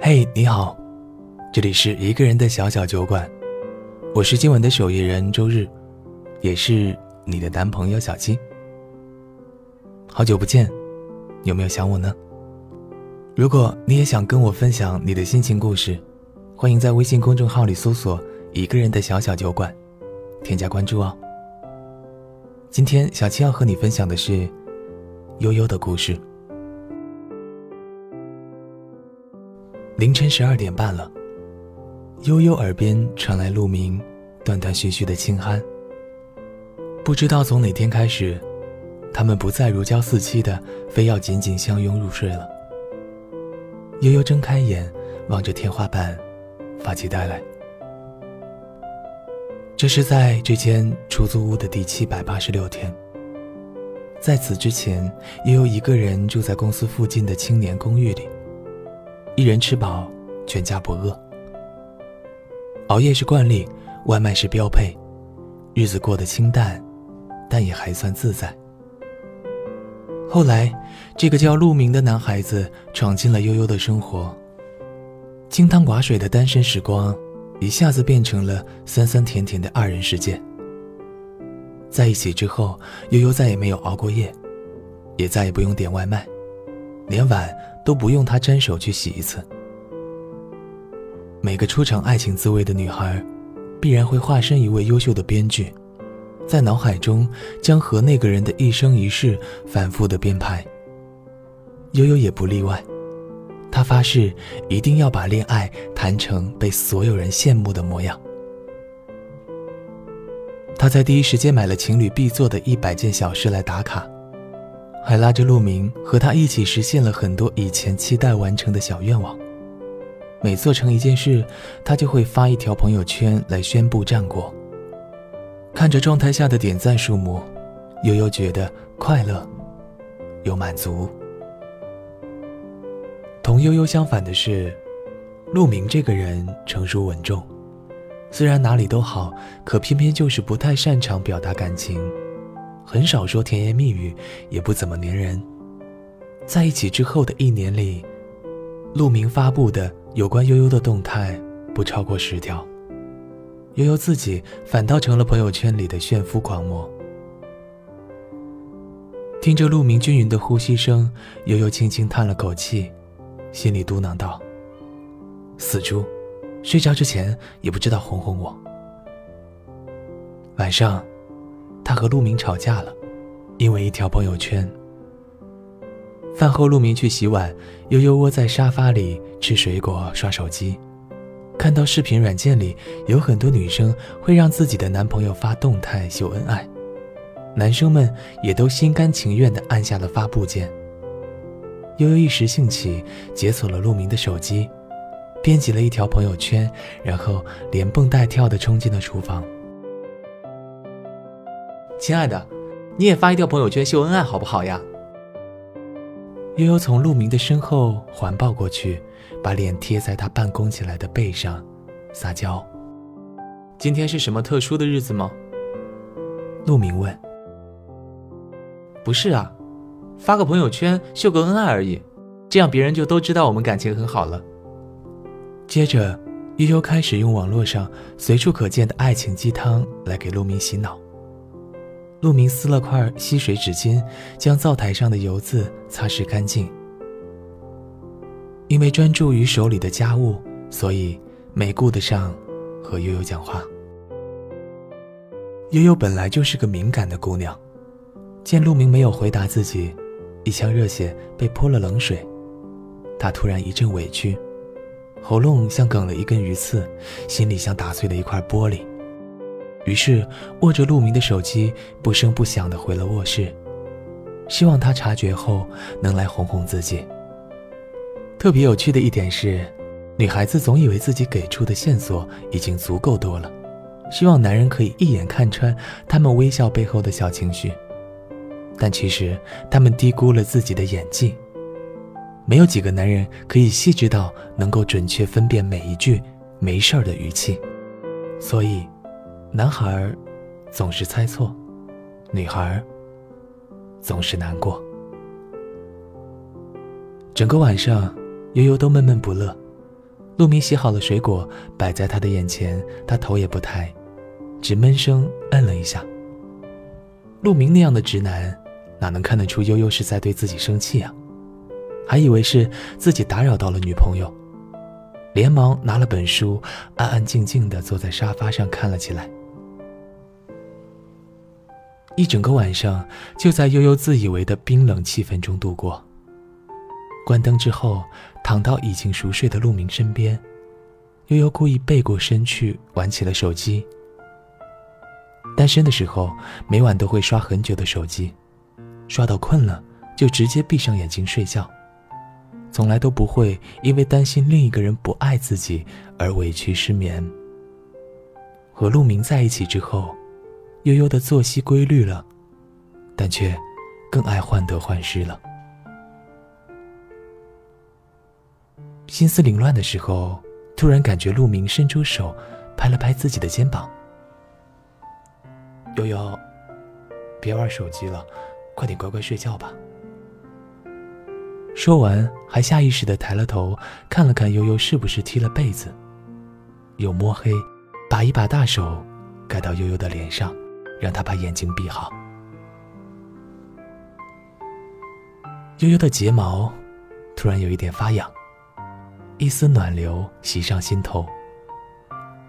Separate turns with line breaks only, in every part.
嘿，你好，这里是一个人的小小酒馆，我是今晚的守夜人周日，也是你的男朋友小七。好久不见，有没有想我呢？如果你也想跟我分享你的心情故事，欢迎在微信公众号里搜索“一个人的小小酒馆”，添加关注哦。今天小七要和你分享的是悠悠的故事。凌晨十二点半了，悠悠耳边传来陆明断断续续的轻鼾。不知道从哪天开始，他们不再如胶似漆的，非要紧紧相拥入睡了。悠悠睁开眼，望着天花板，发起呆来。这是在这间出租屋的第七百八十六天。在此之前，悠悠一个人住在公司附近的青年公寓里。一人吃饱，全家不饿。熬夜是惯例，外卖是标配，日子过得清淡，但也还算自在。后来，这个叫陆明的男孩子闯进了悠悠的生活。清汤寡水的单身时光，一下子变成了酸酸甜甜的二人世界。在一起之后，悠悠再也没有熬过夜，也再也不用点外卖，连碗。都不用他沾手去洗一次。每个初尝爱情滋味的女孩，必然会化身一位优秀的编剧，在脑海中将和那个人的一生一世反复的编排。悠悠也不例外，她发誓一定要把恋爱谈成被所有人羡慕的模样。她在第一时间买了情侣必做的一百件小事来打卡。还拉着陆明和他一起实现了很多以前期待完成的小愿望。每做成一件事，他就会发一条朋友圈来宣布战果。看着状态下的点赞数目，悠悠觉得快乐，又满足。同悠悠相反的是，陆明这个人成熟稳重，虽然哪里都好，可偏偏就是不太擅长表达感情。很少说甜言蜜语，也不怎么粘人。在一起之后的一年里，陆明发布的有关悠悠的动态不超过十条，悠悠自己反倒成了朋友圈里的炫夫狂魔。听着陆明均匀的呼吸声，悠悠轻轻叹了口气，心里嘟囔道：“死猪，睡觉之前也不知道哄哄我。”晚上。他和陆明吵架了，因为一条朋友圈。饭后，陆明去洗碗，悠悠窝在沙发里吃水果、刷手机，看到视频软件里有很多女生会让自己的男朋友发动态秀恩爱，男生们也都心甘情愿地按下了发布键。悠悠一时兴起，解锁了陆明的手机，编辑了一条朋友圈，然后连蹦带跳地冲进了厨房。亲爱的，你也发一条朋友圈秀恩爱好不好呀？悠悠从陆明的身后环抱过去，把脸贴在他半弓起来的背上，撒娇。今天是什么特殊的日子吗？陆明问。不是啊，发个朋友圈秀个恩爱而已，这样别人就都知道我们感情很好了。接着，悠悠开始用网络上随处可见的爱情鸡汤来给陆明洗脑。陆明撕了块吸水纸巾，将灶台上的油渍擦拭干净。因为专注于手里的家务，所以没顾得上和悠悠讲话。悠悠本来就是个敏感的姑娘，见陆明没有回答自己，一腔热血被泼了冷水，她突然一阵委屈，喉咙像梗了一根鱼刺，心里像打碎了一块玻璃。于是，握着陆明的手机，不声不响地回了卧室，希望他察觉后能来哄哄自己。特别有趣的一点是，女孩子总以为自己给出的线索已经足够多了，希望男人可以一眼看穿他们微笑背后的小情绪，但其实他们低估了自己的演技。没有几个男人可以细致到能够准确分辨每一句“没事儿”的语气，所以。男孩总是猜错，女孩总是难过。整个晚上，悠悠都闷闷不乐，陆明洗好了水果，摆在他的眼前，他头也不抬，只闷声摁了一下。陆明那样的直男，哪能看得出悠悠是在对自己生气啊？还以为是自己打扰到了女朋友，连忙拿了本书，安安静静地坐在沙发上看了起来。一整个晚上就在悠悠自以为的冰冷气氛中度过。关灯之后，躺到已经熟睡的陆明身边，悠悠故意背过身去玩起了手机。单身的时候，每晚都会刷很久的手机，刷到困了就直接闭上眼睛睡觉，从来都不会因为担心另一个人不爱自己而委屈失眠。和陆明在一起之后，悠悠的作息规律了，但却更爱患得患失了。心思凌乱的时候，突然感觉陆明伸出手，拍了拍自己的肩膀。悠悠，别玩手机了，快点乖乖睡觉吧。说完，还下意识的抬了头，看了看悠悠是不是踢了被子，又摸黑，把一把大手盖到悠悠的脸上，让他把眼睛闭好。悠悠的睫毛突然有一点发痒。一丝暖流袭上心头。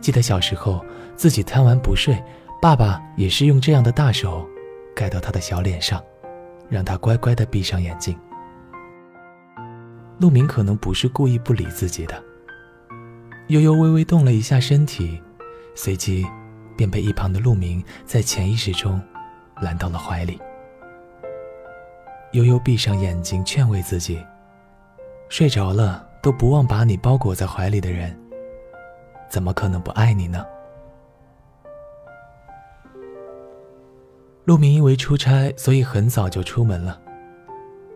记得小时候自己贪玩不睡，爸爸也是用这样的大手盖到他的小脸上，让他乖乖的闭上眼睛。陆明可能不是故意不理自己的，悠悠微微动了一下身体，随即便被一旁的陆明在潜意识中揽到了怀里。悠悠闭上眼睛，劝慰自己，睡着了。都不忘把你包裹在怀里的人，怎么可能不爱你呢？陆明因为出差，所以很早就出门了。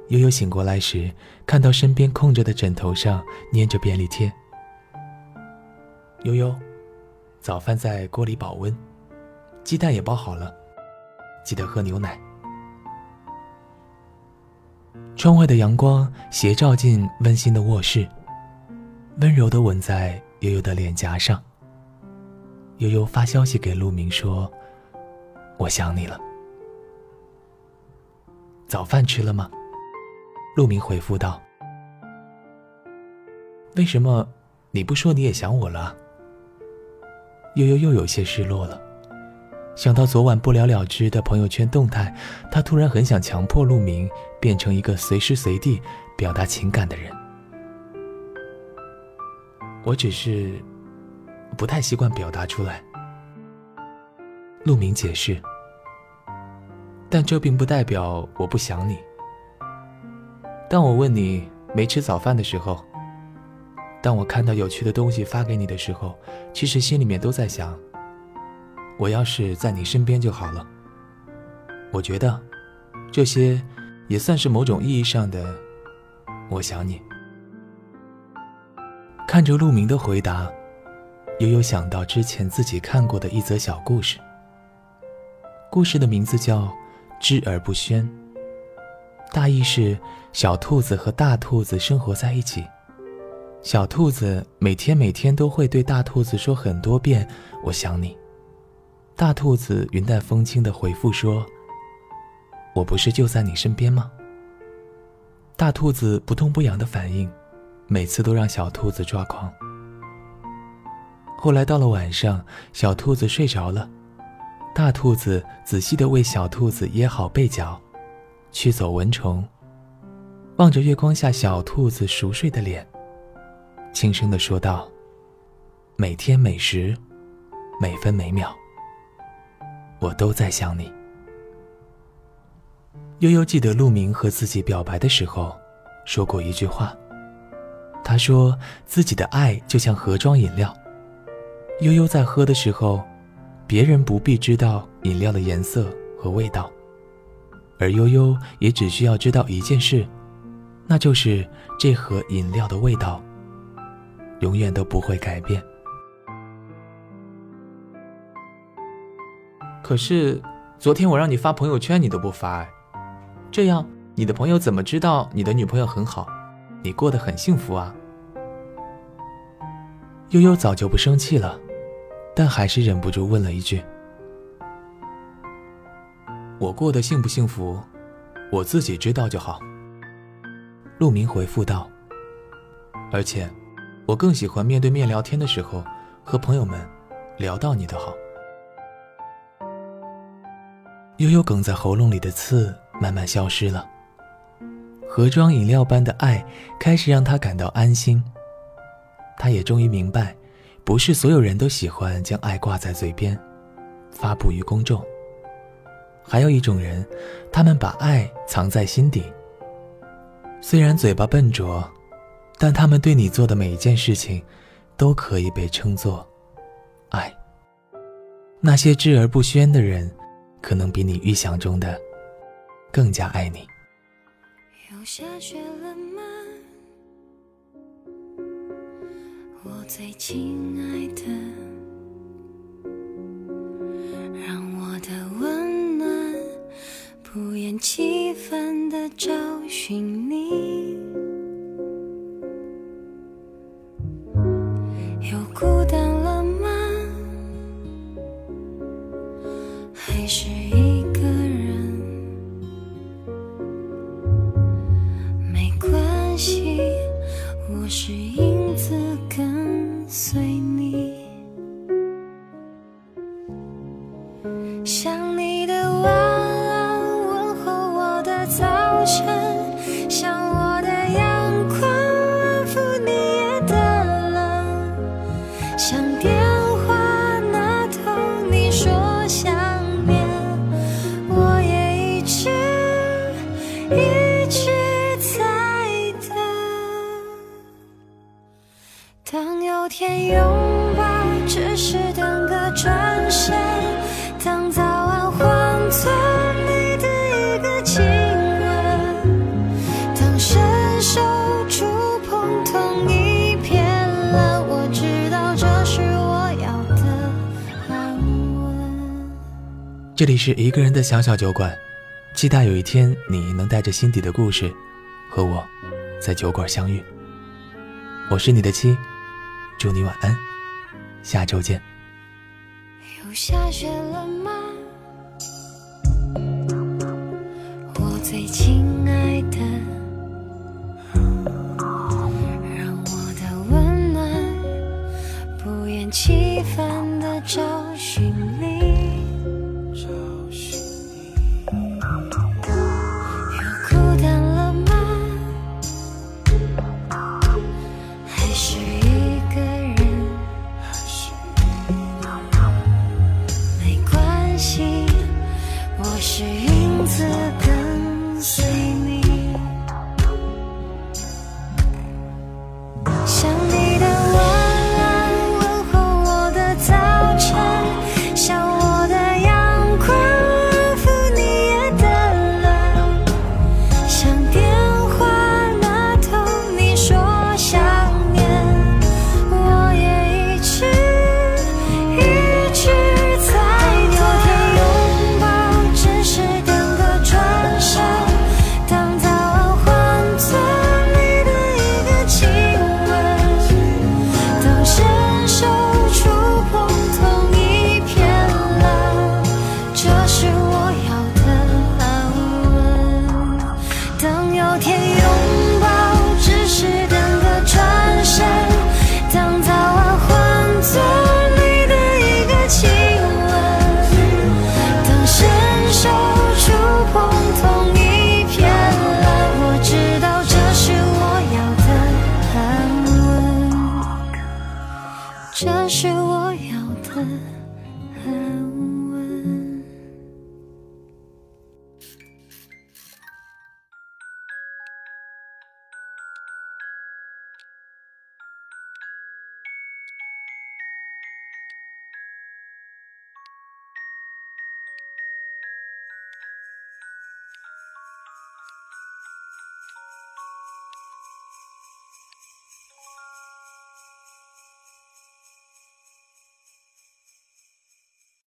悠悠醒过来时，看到身边空着的枕头上粘着便利贴。悠悠，早饭在锅里保温，鸡蛋也包好了，记得喝牛奶。窗外的阳光斜照进温馨的卧室。温柔的吻在悠悠的脸颊上。悠悠发消息给陆明说：“我想你了。”早饭吃了吗？陆明回复道：“为什么你不说你也想我了？”悠悠又有些失落了，想到昨晚不了了之的朋友圈动态，他突然很想强迫陆明变成一个随时随地表达情感的人。我只是不太习惯表达出来。陆明解释，但这并不代表我不想你。当我问你没吃早饭的时候，当我看到有趣的东西发给你的时候，其实心里面都在想：我要是在你身边就好了。我觉得，这些也算是某种意义上的我想你。看着陆明的回答，悠悠想到之前自己看过的一则小故事。故事的名字叫《知而不宣》，大意是小兔子和大兔子生活在一起，小兔子每天每天都会对大兔子说很多遍“我想你”，大兔子云淡风轻的回复说：“我不是就在你身边吗？”大兔子不痛不痒的反应。每次都让小兔子抓狂。后来到了晚上，小兔子睡着了，大兔子仔细的为小兔子掖好被角，驱走蚊虫，望着月光下小兔子熟睡的脸，轻声的说道：“每天每时，每分每秒，我都在想你。”悠悠记得陆明和自己表白的时候，说过一句话。他说自己的爱就像盒装饮料，悠悠在喝的时候，别人不必知道饮料的颜色和味道，而悠悠也只需要知道一件事，那就是这盒饮料的味道永远都不会改变。可是昨天我让你发朋友圈，你都不发，这样你的朋友怎么知道你的女朋友很好？你过得很幸福啊！悠悠早就不生气了，但还是忍不住问了一句：“我过得幸不幸福，我自己知道就好。”陆明回复道：“而且，我更喜欢面对面聊天的时候，和朋友们聊到你的好。”悠悠哽在喉咙里的刺慢慢消失了，盒装饮料般的爱开始让他感到安心。他也终于明白，不是所有人都喜欢将爱挂在嘴边，发布于公众。还有一种人，他们把爱藏在心底。虽然嘴巴笨拙，但他们对你做的每一件事情，都可以被称作爱。那些知而不宣的人，可能比你预想中的更加爱你。
又下雪了吗？我最亲爱的，让我的温暖不厌其烦的找寻想你这
里是一个人的小小酒馆，期待有一天你能带着心底的故事，和我在酒馆相遇。我是你的七，祝你晚安，下周见。
又下雪了吗？昨天永